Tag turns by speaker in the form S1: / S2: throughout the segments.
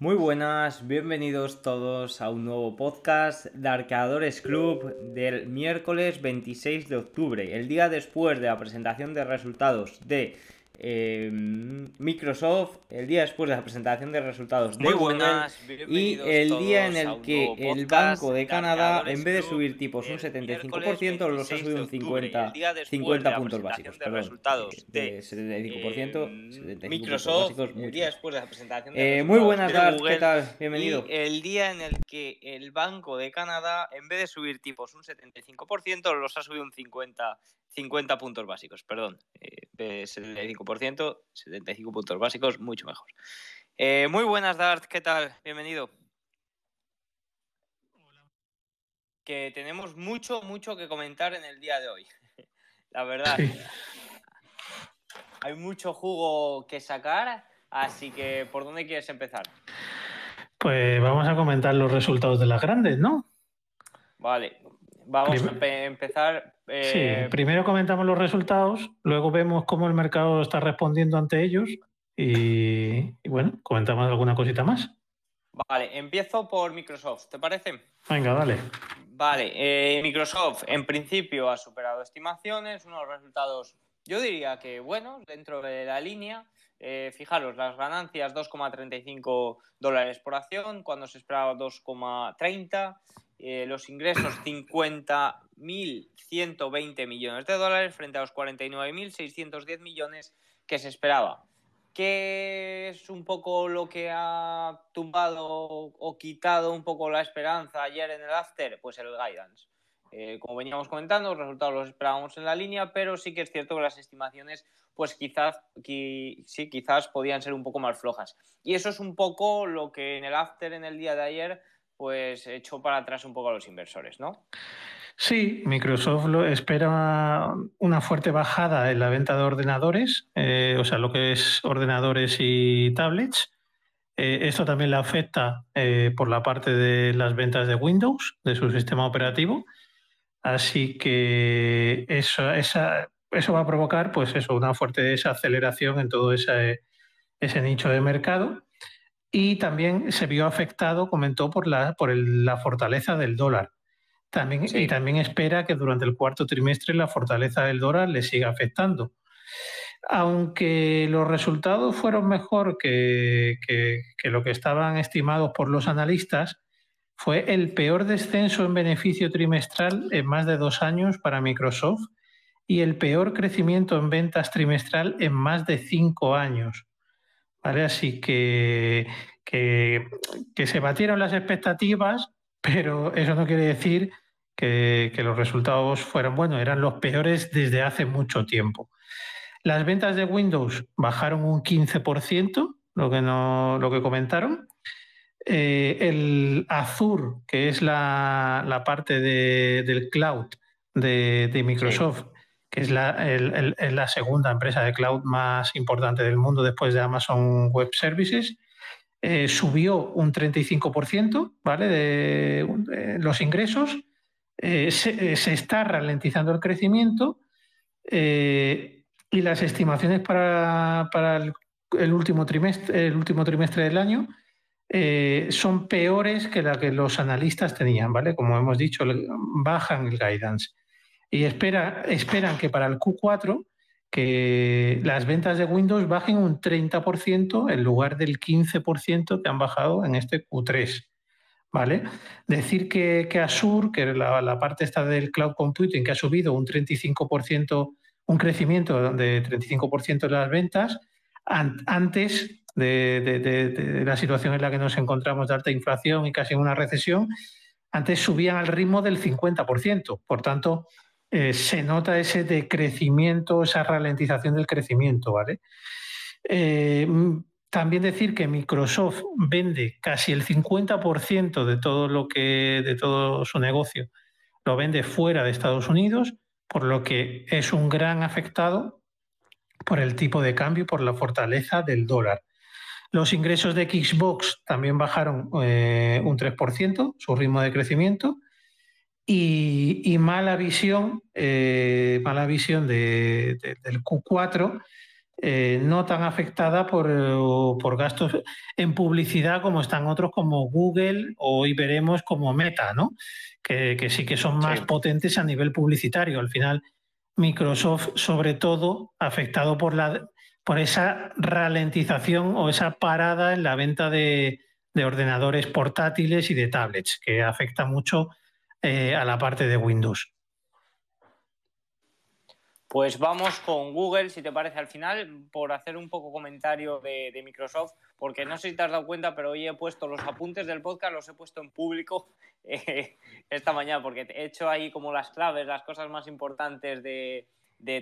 S1: Muy buenas, bienvenidos todos a un nuevo podcast de Arqueadores Club del miércoles 26 de octubre, el día después de la presentación de resultados de eh, Microsoft, el día después de la presentación de resultados de
S2: Muy
S1: Google
S2: buenas,
S1: y el día en el que el Banco de Canadá, en vez de subir tipos un 75%, los ha subido un 50, 50 puntos básicos. Perdón,
S2: resultados
S1: de
S2: de
S1: 75%,
S2: eh,
S1: 75
S2: Microsoft,
S1: básicos,
S2: el día después de la presentación de
S1: Eh, muy buenas,
S2: de Google,
S1: ¿qué tal? Bienvenido.
S2: Y el día en el que el Banco de Canadá, en vez de subir tipos un 75%, los ha subido un 50, 50 puntos básicos. Perdón, eh, de 75%, 75 puntos básicos, mucho mejor. Eh, muy buenas, Dart, ¿qué tal? Bienvenido. Que tenemos mucho, mucho que comentar en el día de hoy. La verdad.
S3: Sí.
S2: Hay mucho jugo que sacar, así que ¿por dónde quieres empezar?
S3: Pues vamos a comentar los resultados de las grandes, ¿no?
S2: Vale, vamos a empe- empezar. Eh,
S3: Sí, primero comentamos los resultados, luego vemos cómo el mercado está respondiendo ante ellos y, y bueno, comentamos alguna cosita más.
S2: Vale, empiezo por Microsoft, ¿te parece?
S3: Venga, dale.
S2: Vale, eh, Microsoft en principio ha superado estimaciones, unos resultados, yo diría que buenos, dentro de la línea. Eh, fijaros, las ganancias 2,35 dólares por acción, cuando se esperaba 2,30. Eh, los ingresos 50.120 millones de dólares frente a los 49.610 millones que se esperaba. ¿Qué es un poco lo que ha tumbado o quitado un poco la esperanza ayer en el after? Pues el guidance. Eh, como veníamos comentando, los resultados los esperábamos en la línea, pero sí que es cierto que las estimaciones, pues quizás, qui- sí, quizás podían ser un poco más flojas. Y eso es un poco lo que en el after, en el día de ayer, pues echó para atrás un poco a los inversores, ¿no?
S3: Sí, Microsoft lo espera una fuerte bajada en la venta de ordenadores, eh, o sea, lo que es ordenadores y tablets. Eh, esto también le afecta eh, por la parte de las ventas de Windows, de su sistema operativo. Así que eso, eso va a provocar, pues eso, una fuerte desaceleración en todo ese, ese nicho de mercado. Y también se vio afectado, comentó, por la, por el- la fortaleza del dólar. También,
S2: Sí.
S3: Y también espera que durante el cuarto trimestre la fortaleza del dólar le siga afectando. Aunque los resultados fueron mejor que, que- que lo que estaban estimados por los analistas, fue el peor descenso en beneficio trimestral en más de dos años para Microsoft y el peor crecimiento en ventas trimestral en más de cinco años. ¿Vale? Así que, que, que se batieron las expectativas, pero eso no quiere decir que, que los resultados fueran buenos, eran los peores desde hace mucho tiempo. Las ventas de Windows bajaron un 15%, lo que, no, lo que comentaron. Eh, el Azure, que es la, la parte de- del cloud de, de Microsoft, que es la, segunda empresa de cloud más importante del mundo después de Amazon Web Services, eh, subió un 35%, ¿vale? De, los ingresos. Eh, se, eh, se está ralentizando el crecimiento y las estimaciones para, para el, último trimestre, el último trimestre del año son peores que la que los analistas tenían, ¿vale? Como hemos dicho, bajan el guidance. Y espera, esperan que para el Q4 que las ventas de Windows bajen un 30% en lugar del 15% que han bajado en este Q3. ¿Vale? Decir que, que Azure, que la, la parte esta del cloud computing, que ha subido un 35%, un crecimiento de 35% de las ventas, an- antes de, de- de- de la situación en la que nos encontramos de alta inflación y casi una recesión, antes subían al ritmo del 50%. Por tanto, eh, se nota ese decrecimiento, esa ralentización del crecimiento, ¿vale? Eh, mm, también decir que Microsoft vende casi el 50% de todo lo que de todo su negocio lo vende fuera de Estados Unidos, por lo que es un gran afectado por el tipo de cambio, por la fortaleza del dólar. Los ingresos de Xbox también bajaron eh, un 3%, su ritmo de crecimiento, y, y mala visión, eh, mala visión de- de- del Q4 eh, no tan afectada por, por, gastos en publicidad como están otros como Google o hoy veremos como Meta, ¿no? Que, que sí que son más potentes a nivel publicitario. Al final, Microsoft, sobre todo, afectado por, la, por esa ralentización o esa parada en la venta de, de ordenadores portátiles y de tablets, que afecta mucho eh, a la parte de Windows.
S2: Pues vamos con Google, si te parece, al final, por hacer un poco comentario de, Microsoft, porque no sé si te has dado cuenta, pero hoy he puesto los apuntes del podcast, los he puesto en público eh, esta mañana, porque he hecho ahí como las claves, las cosas más importantes de,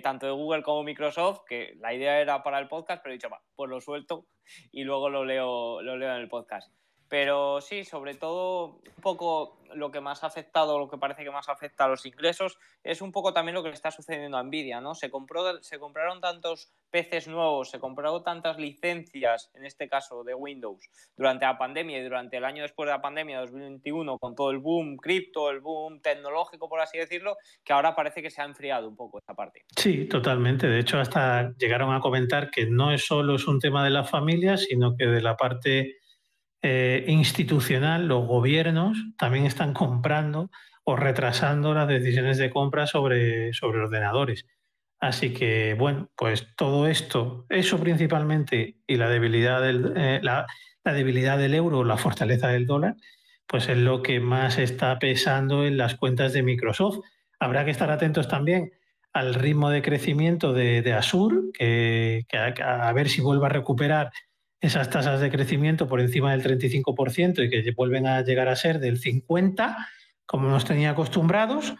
S2: tanto de Google como Microsoft, que la idea era para el podcast, pero he dicho, va, pues lo suelto y luego lo leo, lo leo en el podcast. Pero sí, sobre todo un poco lo que más ha afectado, lo que parece que más afecta a los ingresos, es un poco también lo que le está sucediendo a Nvidia, ¿no? Se, compró, se compraron tantos PCs nuevos, se compraron tantas licencias, en este caso de Windows, durante la pandemia y durante el año después de la pandemia, 2021, con todo el boom cripto, el boom tecnológico, por así decirlo, que ahora parece que se ha enfriado un poco esta parte.
S3: Sí, totalmente. De hecho, hasta llegaron a comentar que no es solo es un tema de la familia, sino que de la parte eh, institucional, los gobiernos también están comprando o retrasando las decisiones de compra sobre, sobre ordenadores. Así que, bueno, pues todo esto, eso principalmente, y la debilidad del, eh, la, debilidad del euro, la fortaleza del dólar, pues es lo que más está pesando en las cuentas de Microsoft. Habrá que estar atentos también al ritmo de crecimiento de, de Azure, que, a, ver si vuelve a recuperar esas tasas de crecimiento por encima del 35% y que vuelven a llegar a ser del 50%, como nos tenía acostumbrados,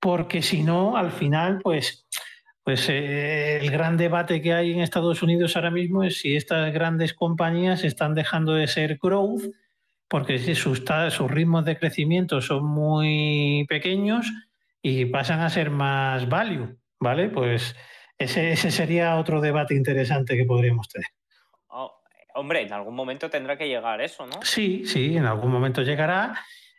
S3: porque si no, al final, pues, pues eh, el gran debate que hay en Estados Unidos ahora mismo es si estas grandes compañías están dejando de ser growth, porque sus, sus ritmos de crecimiento son muy pequeños y pasan a ser más value, ¿vale? Pues ese, ese sería otro debate interesante que podríamos tener.
S2: Hombre, en algún momento tendrá que llegar eso, ¿no?
S3: Sí, sí, en algún momento llegará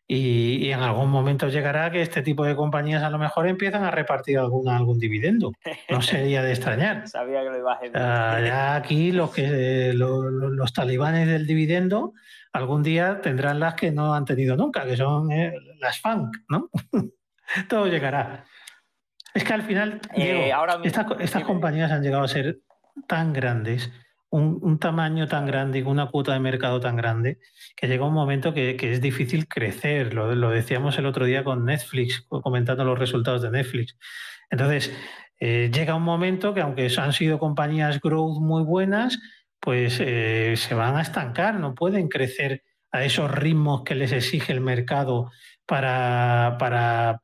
S3: y, en algún momento llegará que este tipo de compañías a lo mejor empiezan a repartir algún, algún dividendo. No sería de extrañar.
S2: Sabía que lo iba a
S3: decir. ya aquí los, que, los, talibanes del dividendo algún día tendrán las que no han tenido nunca, que son eh, las funk, ¿no? Todo llegará. Es que al final, eh, estas compañías han llegado a ser tan grandes un, tamaño tan grande y una cuota de mercado tan grande que llega un momento que, es difícil crecer. Lo, decíamos el otro día con Netflix, comentando los resultados de Netflix. Entonces, eh, llega un momento que aunque han sido compañías growth muy buenas, pues eh, se van a estancar, no pueden crecer a esos ritmos que les exige el mercado para, para,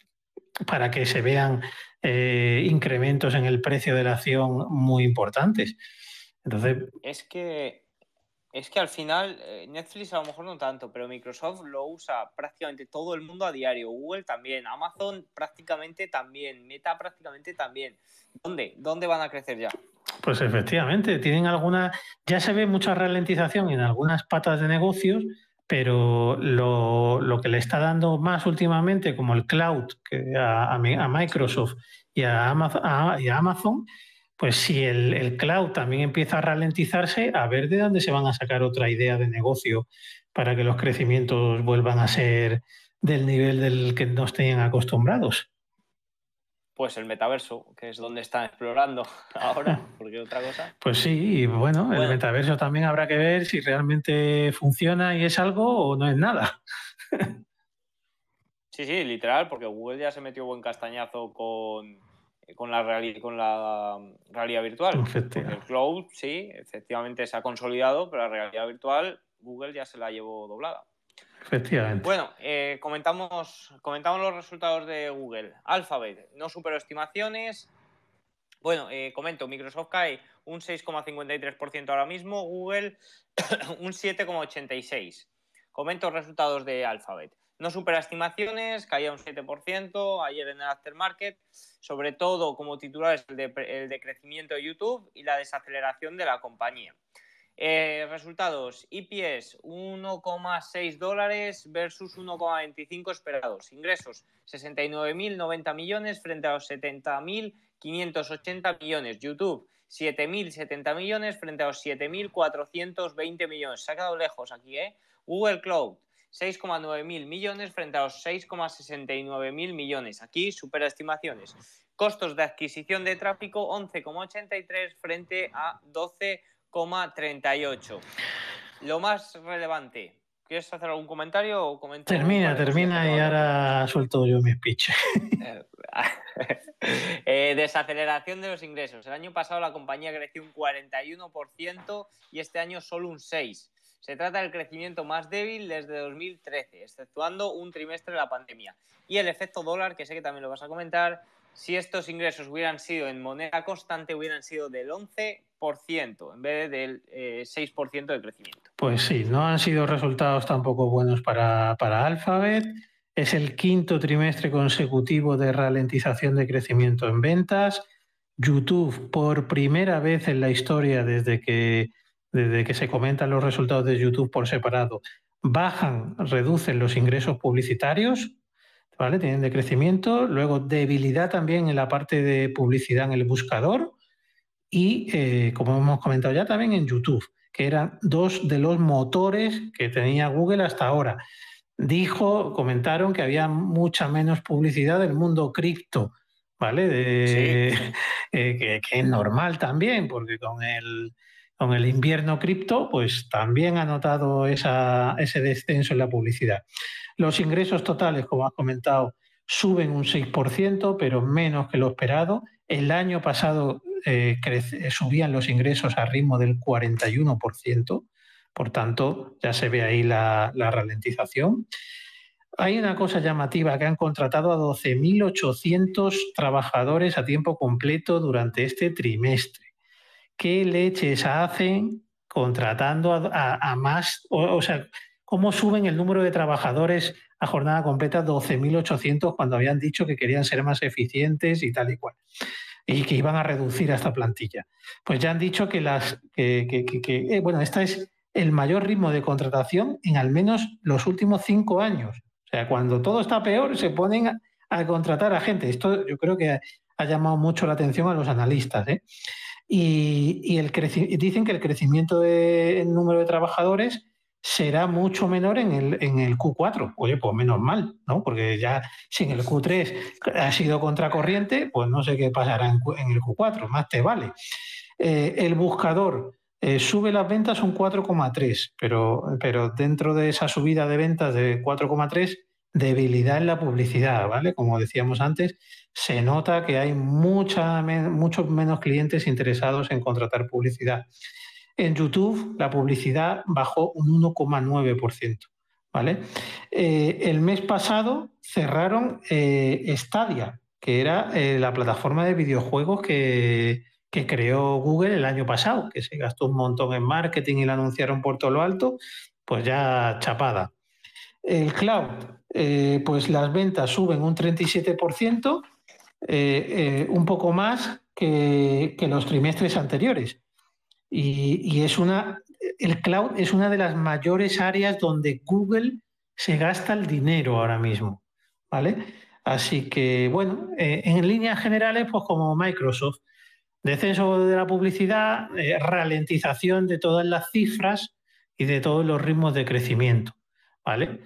S3: para que se vean eh, incrementos en el precio de la acción muy importantes.
S2: Es que, es que al final eh, Netflix a lo mejor no tanto, pero Microsoft lo usa prácticamente todo el mundo a diario, Google también, Amazon prácticamente también, Meta prácticamente también. ¿Dónde? ¿Dónde van a crecer ya?
S3: Pues efectivamente, tienen alguna, ya se ve mucha ralentización en algunas patas de negocios, pero lo, que le está dando más últimamente, como el cloud que a, Microsoft y a Amazon pues si el, cloud también empieza a ralentizarse, a ver de dónde se van a sacar otra idea de negocio para que los crecimientos vuelvan a ser del nivel del que nos tenían acostumbrados.
S2: Pues el metaverso, que es donde están explorando ahora, porque otra cosa.
S3: Pues sí, y bueno, el metaverso también habrá que ver si realmente funciona y es algo o no es nada.
S2: Sí, sí, literal, porque Google ya se metió buen castañazo con, con la, con la realidad virtual. El cloud, sí, efectivamente se ha consolidado, pero la realidad virtual Google ya se la llevó doblada.
S3: Efectivamente.
S2: Bueno, eh, comentamos, comentamos los resultados de Google. Alphabet no superó estimaciones. Bueno, eh, comento, Microsoft cae un 6,53% ahora mismo, Google un 7,86%. Comento resultados de Alphabet. No supera estimaciones, caía un 7% ayer en el aftermarket, sobre todo como titulares el de, el de crecimiento de YouTube y la desaceleración de la compañía. Eh, resultados, EPS 1,6 dólares versus 1,25 esperados. Ingresos 69.090 millones frente a los 70.580 millones. YouTube 7.070 millones frente a los 7.420 millones. Se ha quedado lejos aquí, ¿eh? Google Cloud, 6,9 mil millones frente a los 6,69 mil millones. Aquí supera estimaciones. Costos de adquisición de tráfico 11,83 frente a 12,38. Lo más relevante, ¿Quieres hacer algún comentario o
S3: Termina, termina y ahora suelto yo mi speech.
S2: Eh, desaceleración de los ingresos. El año pasado la compañía creció un 41% y este año solo un 6%. Se trata del crecimiento más débil desde 2013, exceptuando un trimestre de la pandemia. Y el efecto dólar, que sé que también lo vas a comentar, si estos ingresos hubieran sido en moneda constante, hubieran sido del 11% en vez del 6% eh, de crecimiento.
S3: Pues sí, no han sido resultados tampoco buenos para, para Alphabet. Es el quinto trimestre consecutivo de ralentización de crecimiento en ventas. YouTube, por primera vez en la historia desde que, desde que se comentan los resultados de YouTube por separado, bajan, reducen los ingresos publicitarios ¿vale? Tienen de crecimiento, luego debilidad también en la parte de publicidad en el buscador y, eh, como hemos comentado ya, también en YouTube, que eran dos de los motores que tenía Google hasta ahora. Dijo, comentaron que había mucha menos publicidad del mundo cripto, ¿vale? Eh, que, es normal también, porque con el, con el invierno cripto, pues también ha notado ese descenso en la publicidad. Los ingresos totales, como has comentado, suben un 6%, pero menos que lo esperado. El año pasado eh, subían los ingresos a ritmo del 41%, por tanto, ya se ve ahí la, la ralentización. Hay una cosa llamativa que han contratado a 12.800 trabajadores a tiempo completo durante este trimestre. ¿Qué leches hacen contratando a, más? O, sea, ¿cómo suben el número de trabajadores a jornada completa 12.800 cuando habían dicho que querían ser más eficientes y tal y cual? Y que iban a reducir a esta plantilla. Pues ya han dicho que las. Que, eh, bueno, este es el mayor ritmo de contratación en al menos los últimos cinco años. O sea, cuando todo está peor, se ponen a, a contratar a gente. Esto yo creo que ha llamado mucho la atención a los analistas. ¿eh? Y, el dicen que el crecimiento del número de trabajadores será mucho menor en el, en el Q4. Oye, pues menos mal, ¿no? Porque ya si en el Q3 ha sido contracorriente, pues no sé qué pasará en, el Q4, más te vale. Eh, el buscador eh, sube las ventas un 4,3, pero, pero dentro de esa subida de ventas de 4,3 debilidad en la publicidad, ¿vale? Como decíamos antes, se nota que hay mucha, muchos menos clientes interesados en contratar publicidad. En YouTube la publicidad bajó un 1,9%. ¿vale? Eh, el mes pasado cerraron eh, Stadia, que era eh, la plataforma de videojuegos que, que, creó Google el año pasado, que se gastó un montón en marketing y la anunciaron por todo lo alto, pues ya chapada. El cloud, eh, pues las ventas suben un 37%, eh, eh, un poco más que, los trimestres anteriores. Y, es una, el cloud es una de las mayores áreas donde Google se gasta el dinero ahora mismo. ¿Vale? Así que, bueno, en líneas generales, pues como Microsoft, descenso de la publicidad, ralentización de todas las cifras y de todos los ritmos de crecimiento. ¿Vale?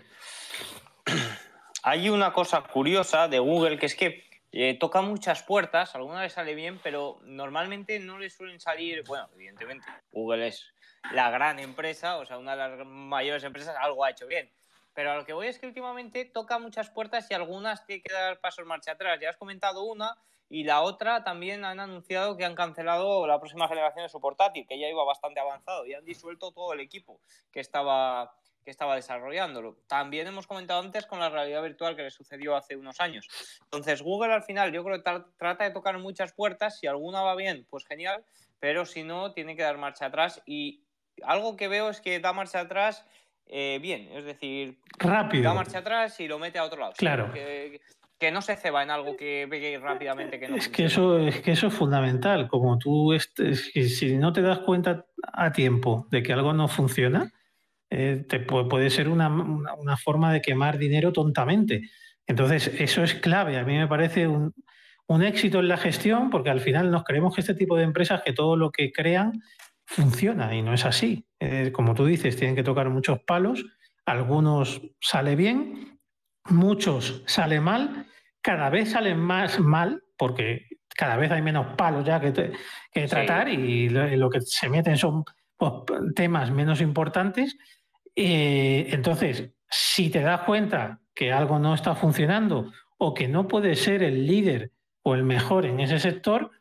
S2: Hay una cosa curiosa de Google que es que eh, toca muchas puertas, alguna vez sale bien, pero normalmente no le suelen salir, bueno, evidentemente Google es la gran empresa, o sea, una de las mayores empresas, algo ha hecho bien. Pero a lo que voy es que últimamente toca muchas puertas y algunas tiene que dar pasos marcha atrás. Ya has comentado una y la otra también han anunciado que han cancelado la próxima generación de su portátil, que ya iba bastante avanzado y han disuelto todo el equipo que estaba que estaba desarrollándolo. También hemos comentado antes con la realidad virtual que le sucedió hace unos años. Entonces, Google al final yo creo que trata de tocar muchas puertas, si alguna va bien, pues genial, pero si no, tiene que dar marcha atrás y algo que veo es que da marcha atrás eh, bien, es decir,
S3: rápido.
S2: Da marcha atrás y lo mete a otro lado.
S3: Claro.
S2: Que, no se ceba en algo que ve rápidamente que no.
S3: Es que, eso, es que eso es fundamental. Como tú, estés, si no te das cuenta a tiempo de que algo no funciona, eh, te puede ser una, forma de quemar dinero tontamente. Entonces, eso es clave. A mí me parece un éxito en la gestión, porque al final nos creemos que este tipo de empresas, que todo lo que crean funciona y no es así. Eh, como tú dices, tienen que tocar muchos palos, algunos sale bien, muchos sale mal, cada vez salen más mal, porque cada vez hay menos palos ya que, que tratar y lo, que se meten son pues, temas menos importantes. Eh, entonces, si te das cuenta que algo no está funcionando o que no puedes ser el líder o el mejor en ese sector,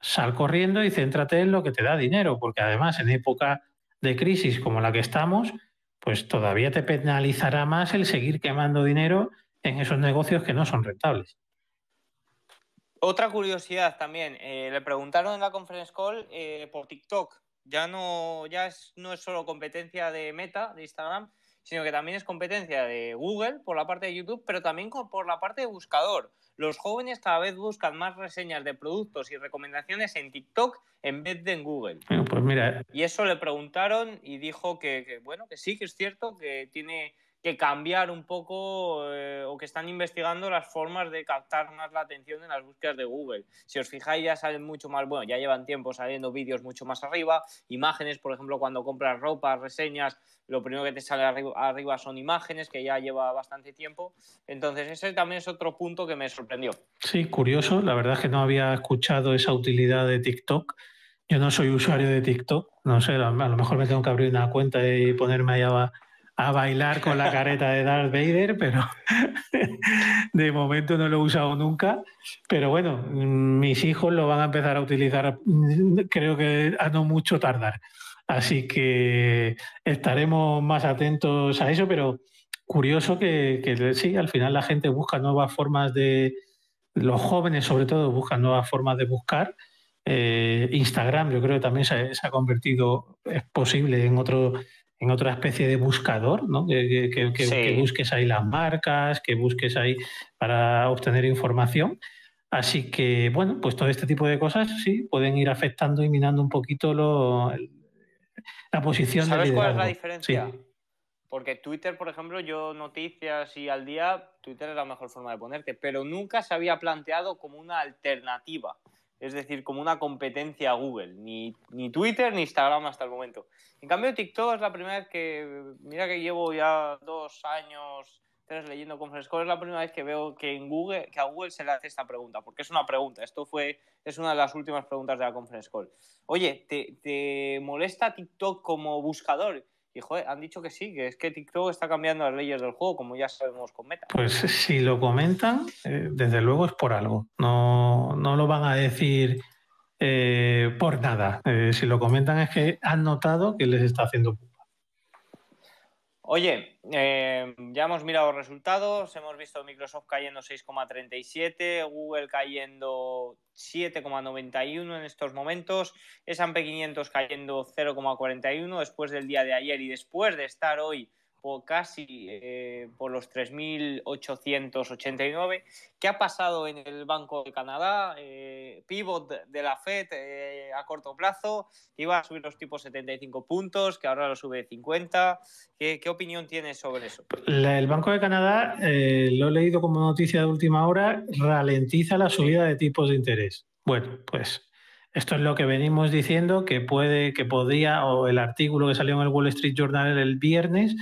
S3: sal corriendo y céntrate en lo que te da dinero, porque además en época de crisis como la que estamos, pues todavía te penalizará más el seguir quemando dinero en esos negocios que no son rentables.
S2: Otra curiosidad también, eh, le preguntaron en la conference call eh, por TikTok. Ya no, ya es, no es solo competencia de Meta, de Instagram, sino que también es competencia de Google por la parte de YouTube, pero también por la parte de buscador. Los jóvenes cada vez buscan más reseñas de productos y recomendaciones en TikTok en vez de en Google.
S3: pues mira.
S2: Y eso le preguntaron y dijo que, que bueno, que sí, que es cierto, que tiene que cambiar un poco eh, o que están investigando las formas de captar más la atención en las búsquedas de Google. Si os fijáis ya salen mucho más, bueno, ya llevan tiempo saliendo vídeos mucho más arriba, imágenes, por ejemplo, cuando compras ropa, reseñas, lo primero que te sale arriba, son imágenes, que ya lleva bastante tiempo. Entonces ese también es otro punto que me sorprendió.
S3: Sí, curioso, la verdad es que no había escuchado esa utilidad de TikTok. Yo no soy usuario de TikTok, no sé, a lo mejor me tengo que abrir una cuenta y ponerme allá a bailar con la careta de Darth Vader, pero de momento no lo he usado nunca. Pero bueno, mis hijos lo van a empezar a utilizar, creo que a no mucho tardar. Así que estaremos más atentos a eso, pero curioso que, sí, al final la gente busca nuevas formas de, los jóvenes sobre todo buscan nuevas formas de buscar. Eh, Instagram yo creo que también se, se, ha convertido, es posible en otro en otra especie de buscador, ¿no? que, busques ahí las marcas, que busques ahí para obtener información. Así que, bueno, pues todo este tipo de cosas sí pueden ir afectando y minando un poquito lo, la posición
S2: ¿Sabes cuál es la diferencia? Porque Twitter, por ejemplo, yo noticias y al día, Twitter es la mejor forma de ponerte, pero nunca se había planteado como una alternativa es decir, como una competencia a Google, ni, ni, Twitter ni Instagram hasta el momento. En cambio, TikTok es la primera vez que, mira que llevo ya dos años, tres leyendo Conference es la primera vez que veo que a Google se le hace esta pregunta, porque es una pregunta, esto fue, es una de las últimas preguntas de la Conference Call. Oye, ¿te, te molesta TikTok como buscador? Y joder, han dicho que sí, que es que TikTok está cambiando las leyes del juego, como ya sabemos con Meta.
S3: Pues si lo comentan, eh, desde luego es por algo. No, no lo van a decir eh, por nada. Eh, si lo comentan es que han notado que les está haciendo
S2: Oye, eh, ya hemos mirado resultados, hemos visto Microsoft cayendo 6,37, Google cayendo 7,91 en estos momentos, S&P 500 cayendo 0,41 después del día de ayer y después de estar hoy por casi eh, por los 3.889. ¿Qué ha pasado en el Banco de Canadá? Eh, pivot de la Fed eh, a corto plazo, que iba a subir los tipos 75 puntos, que ahora lo sube 50. ¿Qué, opinión tienes sobre eso?
S3: el Banco de Canadá, lo he leído como noticia de última hora, ralentiza la subida de tipos de interés. Bueno, pues esto es lo que venimos diciendo, que puede, que podría, o el artículo que salió en el Wall Street Journal el viernes,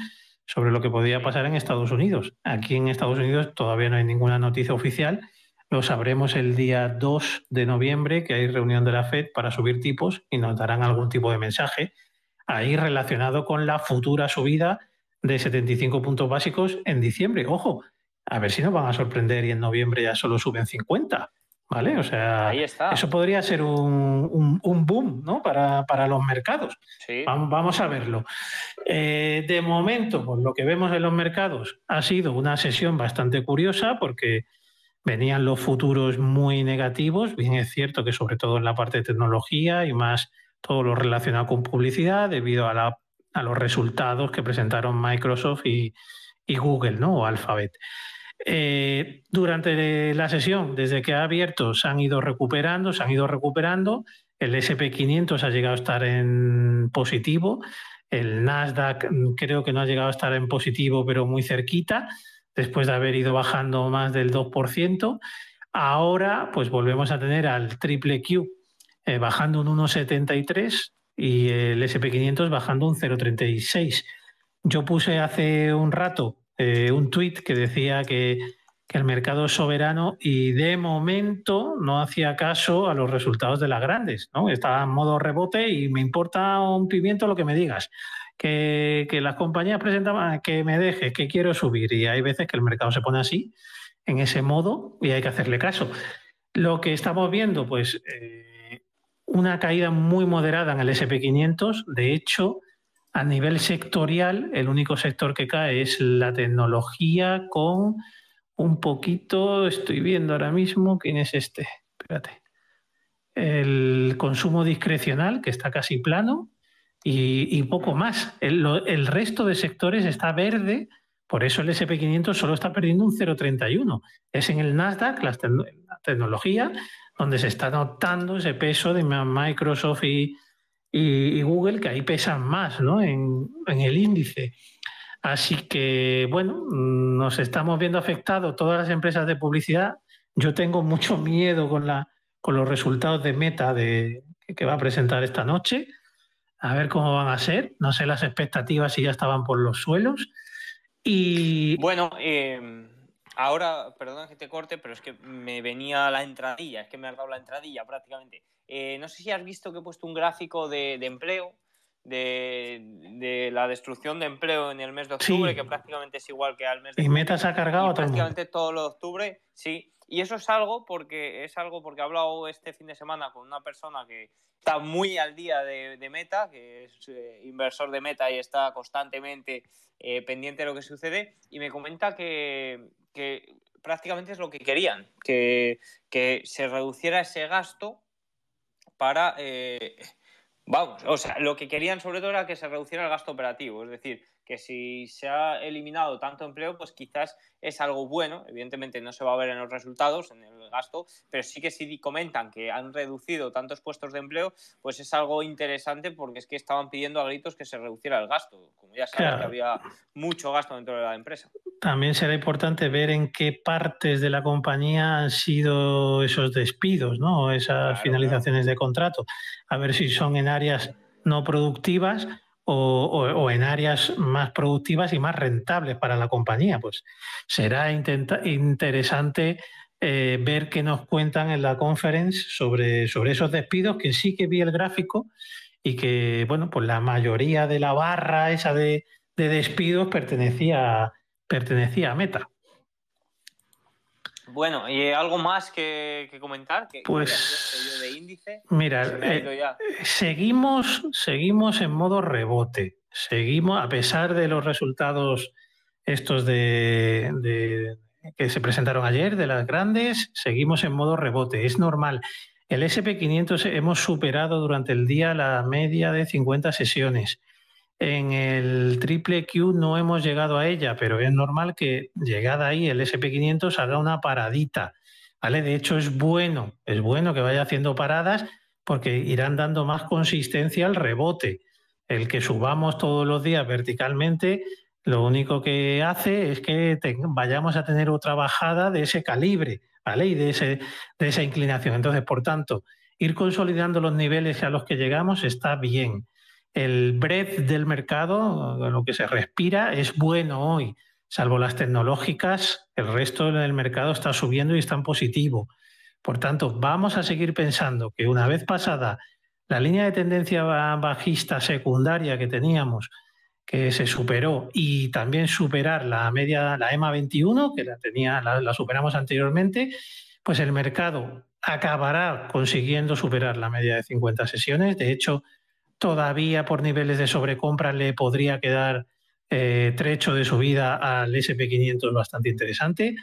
S3: sobre lo que podía pasar en Estados Unidos. Aquí en Estados Unidos todavía no hay ninguna noticia oficial. Lo sabremos el día 2 de noviembre, que hay reunión de la FED para subir tipos y nos darán algún tipo de mensaje ahí relacionado con la futura subida de 75 puntos básicos en diciembre. Ojo, a ver si nos van a sorprender y en noviembre ya solo suben 50. ¿Vale? O sea, eso podría ser un, boom ¿no? para, los mercados. Vamos, a verlo. Eh, de momento, por lo que vemos en los mercados, ha sido una sesión bastante curiosa porque venían los futuros muy negativos. Bien, es cierto que sobre todo en la parte de tecnología y más todo lo relacionado con publicidad, debido a, los resultados que presentaron Microsoft y, y Google, ¿no? O Alphabet. Eh, durante la sesión, desde que ha abierto, se han ido recuperando, se han ido recuperando. El SP500 ha llegado a estar en positivo. El Nasdaq mm, creo que no ha llegado a estar en positivo, pero muy cerquita, después de haber ido bajando más del 2%. Ahora, pues volvemos a tener al triple Q eh, bajando un 1,73 y el SP500 bajando un 0,36. Yo puse hace un rato eh, un tuit que decía que, el mercado es soberano y de momento no hacía caso a los resultados de las grandes. ¿no? Estaba en modo rebote y me importa un pimiento lo que me digas. Que, las compañías presentaban que me deje, que quiero subir. Y hay veces que el mercado se pone así, en ese modo, y hay que hacerle caso. Lo que estamos viendo, pues eh, una caída muy moderada en el SP500. De hecho, a nivel sectorial, el único sector que cae es la tecnología con un poquito, estoy viendo ahora mismo, ¿quién es este? Espérate. El consumo discrecional, que está casi plano, y, poco más. El, resto de sectores está verde, por eso el SP500 solo está perdiendo un 0,31. Es en el Nasdaq, la tecnología, donde se está notando ese peso de Microsoft y, y, Google, que ahí pesan más ¿no? en, el índice. Así que, bueno, nos estamos viendo afectados todas las empresas de publicidad. Yo tengo mucho miedo con, la, con los resultados de Meta de, que va a presentar esta noche. A ver cómo van a ser. No sé las expectativas si ya estaban por los suelos. Y.
S2: Bueno, eh, ahora, perdón que te corte, pero es que me venía la entradilla, es que me has dado la entradilla prácticamente. Eh, no sé si has visto que he puesto un gráfico de, empleo, de, la destrucción de empleo en el mes de octubre, que prácticamente es igual que al mes de
S3: Y Meta se ha cargado
S2: prácticamente todo lo de octubre, sí. Y eso es algo porque es algo porque he hablado este fin de semana con una persona que está muy al día de, Meta, que es eh, inversor de Meta y está constantemente eh, pendiente de lo que sucede, y me comenta que, que prácticamente es lo que querían, que, que se reduciera ese gasto para... Eh, vamos, o sea, lo que querían sobre todo era que se reduciera el gasto operativo, es decir, que si se ha eliminado tanto empleo, pues quizás es algo bueno. Evidentemente no se va a ver en los resultados, en el gasto, pero sí que si comentan que han reducido tantos puestos de empleo, pues es algo interesante porque es que estaban pidiendo a gritos que se reduciera el gasto. Como ya sabes, que había mucho gasto dentro de la empresa.
S3: También será importante ver en qué partes de la compañía han sido esos despidos, ¿no? Esas finalizaciones de contrato. A ver si son en áreas no productivas o, en áreas más productivas y más rentables para la compañía. Pues será interesante eh, ver qué nos cuentan en la conference sobre, sobre esos despidos, que sí que vi el gráfico y que, bueno, pues la mayoría de la barra esa de, despidos pertenecía, pertenecía a Meta.
S2: Bueno, ¿y algo más que, comentar?
S3: pues, mira, eh, seguimos, seguimos en modo rebote. Seguimos, a pesar de los resultados estos de, que se presentaron ayer, de las grandes, seguimos en modo rebote. Es normal. El SP500 hemos superado durante el día la media de 50 sesiones. En el triple Q no hemos llegado a ella, pero es normal que llegada ahí el SP500 haga una paradita. ¿vale? De hecho, es bueno, es bueno que vaya haciendo paradas porque irán dando más consistencia al rebote. El que subamos todos los días verticalmente, lo único que hace es que vayamos a tener otra bajada de ese calibre, ¿vale? Y de, ese, de esa inclinación. Entonces, por tanto, ir consolidando los niveles a los que llegamos está bien el breadth del mercado, lo que se respira, es bueno hoy. Salvo las tecnológicas, el resto del mercado está subiendo y está en positivo. Por tanto, vamos a seguir pensando que una vez pasada la línea de tendencia bajista secundaria que teníamos, que se superó, y también superar la media, la EMA 21, que la, tenía, la superamos anteriormente, pues el mercado acabará consiguiendo superar la media de 50 sesiones. De hecho, todavía por niveles de sobrecompra le podría quedar eh, trecho de subida al SP500 bastante interesante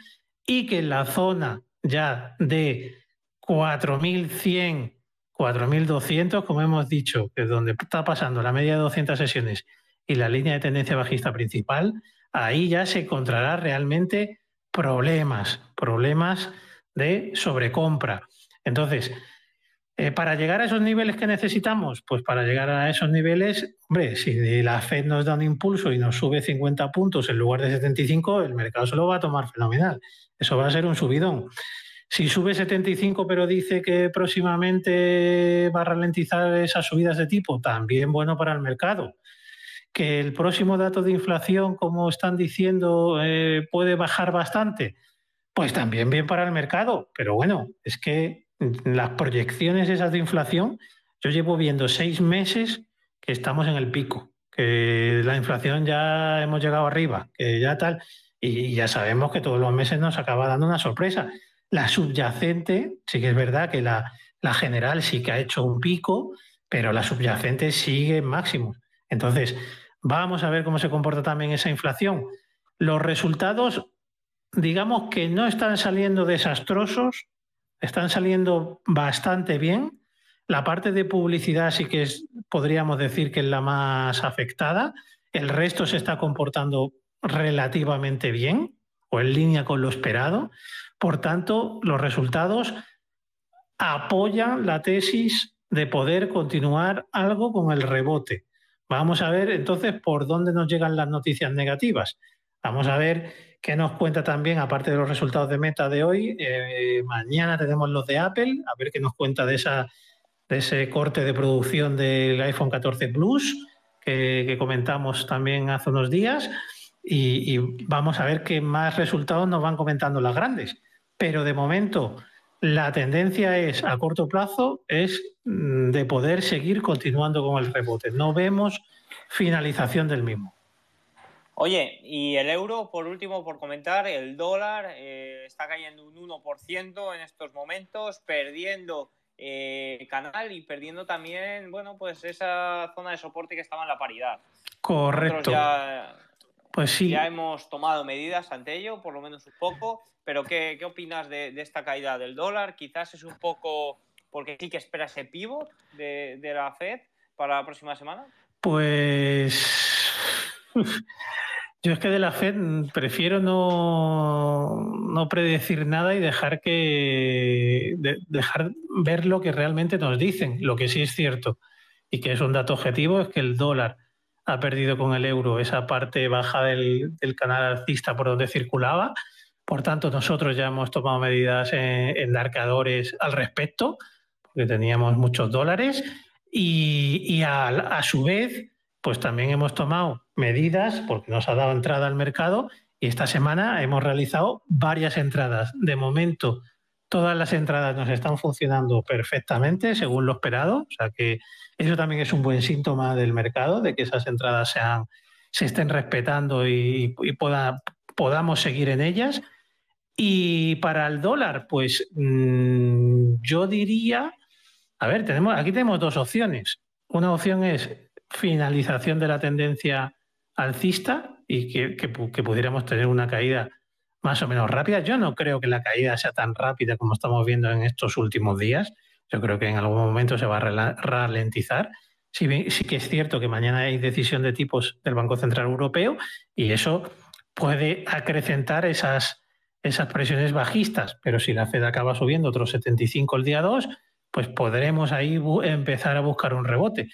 S3: y que en la zona ya de 4.100, 4.200, como hemos dicho, que es donde está pasando la media de 200 sesiones y la línea de tendencia bajista principal, ahí ya se encontrará realmente problemas, problemas de sobrecompra. Entonces, eh, para llegar a esos niveles que necesitamos, pues para llegar a esos niveles, hombre, si la Fed nos da un impulso y nos sube 50 puntos en lugar de 75, el mercado se lo va a tomar fenomenal. Eso va a ser un subidón. Si sube 75 pero dice que próximamente va a ralentizar esas subidas de tipo, también bueno para el mercado. Que el próximo dato de inflación, como están diciendo, eh, puede bajar bastante, pues también bien para el mercado. Pero bueno, es que las proyecciones esas de inflación, yo llevo viendo seis meses que estamos en el pico, que la inflación ya hemos llegado arriba, que ya tal, y ya sabemos que todos los meses nos acaba dando una sorpresa. La subyacente, sí que es verdad que la, general sí que ha hecho un pico, pero la subyacente sigue en máximo. Entonces, vamos a ver cómo se comporta también esa inflación. Los resultados, digamos que no están saliendo desastrosos, están saliendo bastante bien. La parte de publicidad sí que es, podríamos decir que es la más afectada. El resto se está comportando relativamente bien o en línea con lo esperado. Por tanto, los resultados apoyan la tesis de poder continuar algo con el rebote. Vamos a ver entonces por dónde nos llegan las noticias negativas. Vamos a ver qué nos cuenta también, aparte de los resultados de meta de hoy. Eh, mañana tenemos los de Apple, a ver qué nos cuenta de, ese corte de producción del iPhone 14 Plus que, que comentamos también hace unos días y, vamos a ver qué más resultados nos van comentando las grandes. Pero de momento la tendencia es a corto plazo es mm, de poder seguir continuando con el rebote. No vemos finalización del mismo.
S2: Oye, y el euro, por último, por comentar, el dólar eh, está cayendo un 1% en estos momentos, perdiendo eh, canal y perdiendo también, bueno, pues esa zona de soporte que estaba en la paridad.
S3: Correcto.
S2: Pues sí. Ya hemos tomado medidas ante ello, por lo menos un poco, pero ¿qué, opinas de, esta caída del dólar? Quizás es un poco porque sí que espera ese pivot de, la Fed para la próxima semana.
S3: Pues yo es que de la Fed prefiero no, no predecir nada y dejar que dejar ver lo que realmente nos dicen. Lo que sí es cierto y que es un dato objetivo es que el dólar ha perdido con el euro esa parte baja del, canal alcista por donde circulaba. Por tanto, nosotros ya hemos tomado medidas en, en al respecto, porque teníamos muchos dólares, y, a, a, su vez, pues también hemos tomado medidas porque nos ha dado entrada al mercado y esta semana hemos realizado varias entradas. De momento, todas las entradas nos están funcionando perfectamente según lo esperado, o sea que eso también es un buen síntoma del mercado, de que esas entradas sean, se estén respetando y, podamos seguir en ellas. Y para el dólar, pues mm, yo diría, a ver, tenemos, aquí tenemos dos opciones. Una opción es finalización de la tendencia alcista y que, que pudiéramos tener una caída más o menos rápida. Yo no creo que la caída sea tan rápida como estamos viendo en estos últimos días. Yo creo que en algún momento se va a ralentizar. Sí, sí que es cierto que mañana hay decisión de tipos del Banco Central Europeo y eso puede acrecentar esas, esas presiones bajistas, pero si la Fed acaba subiendo otros 75 el día 2, pues podremos ahí empezar a buscar un rebote.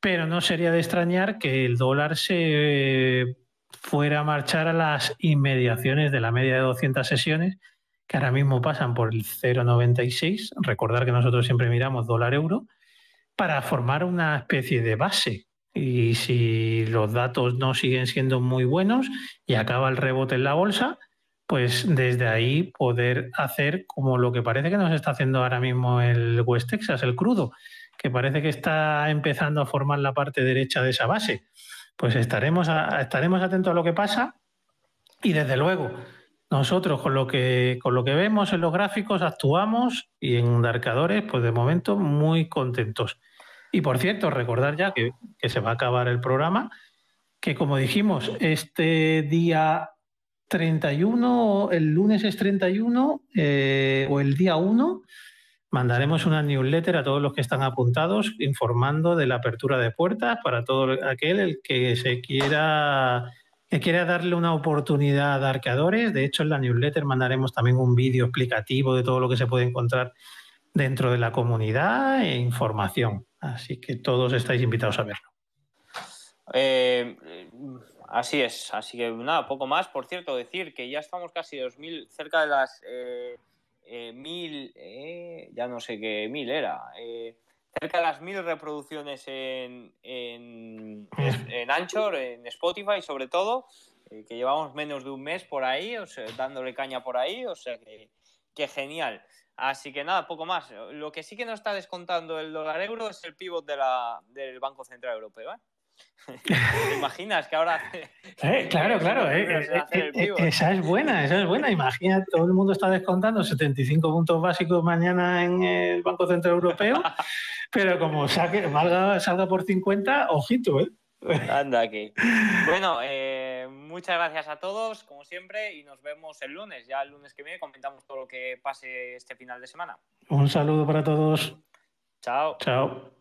S3: Pero no sería de extrañar que el dólar se fuera a marchar a las inmediaciones de la media de 200 sesiones que ahora mismo pasan por el 0,96. Recordar que nosotros siempre miramos dólar-euro para formar una especie de base. Y si los datos no siguen siendo muy buenos y acaba el rebote en la bolsa, pues desde ahí poder hacer como lo que parece que nos está haciendo ahora mismo el West Texas, el crudo, que parece que está empezando a formar la parte derecha de esa base. Pues estaremos, estaremos atentos a lo que pasa y desde luego nosotros con lo que con lo que vemos en los gráficos actuamos y en Darkadores, pues de momento muy contentos. Y por cierto, recordar ya que, se va a acabar el programa, que como dijimos, este día 31, el lunes es 31 eh, o el día 1, mandaremos una newsletter a todos los que están apuntados informando de la apertura de puertas para todo aquel el que se quiera que quiera darle una oportunidad a arqueadores. De hecho, en la newsletter mandaremos también un vídeo explicativo de todo lo que se puede encontrar dentro de la comunidad e información. Así que todos estáis invitados a verlo.
S2: Eh, así es, así que nada, poco más. Por cierto, decir que ya estamos casi 2000, cerca de las eh, eh, mil, eh, ya no sé qué mil era, eh, cerca de las mil reproducciones en, en, en Anchor, en Spotify sobre todo, que llevamos menos de un mes por ahí, o sea, dándole caña por ahí, o sea que, que genial. Así que nada, poco más. Lo que sí que nos está descontando el dólar euro es el pivot de la, del Banco Central Europeo. ¿eh? ¿Te imaginas que ahora...
S3: Eh, claro, claro, eh, eh, esa es buena, esa es buena. Imagina, todo el mundo está descontando 75 puntos básicos mañana en el Banco Central Europeo, pero como saque, valga, salga por 50, ojito, ¿eh?
S2: Anda aquí. Bueno, muchas gracias a todos, como siempre, y nos vemos el lunes. Ya el lunes que viene comentamos todo lo que pase este final de semana.
S3: Un saludo para todos.
S2: Chao.
S3: Chao.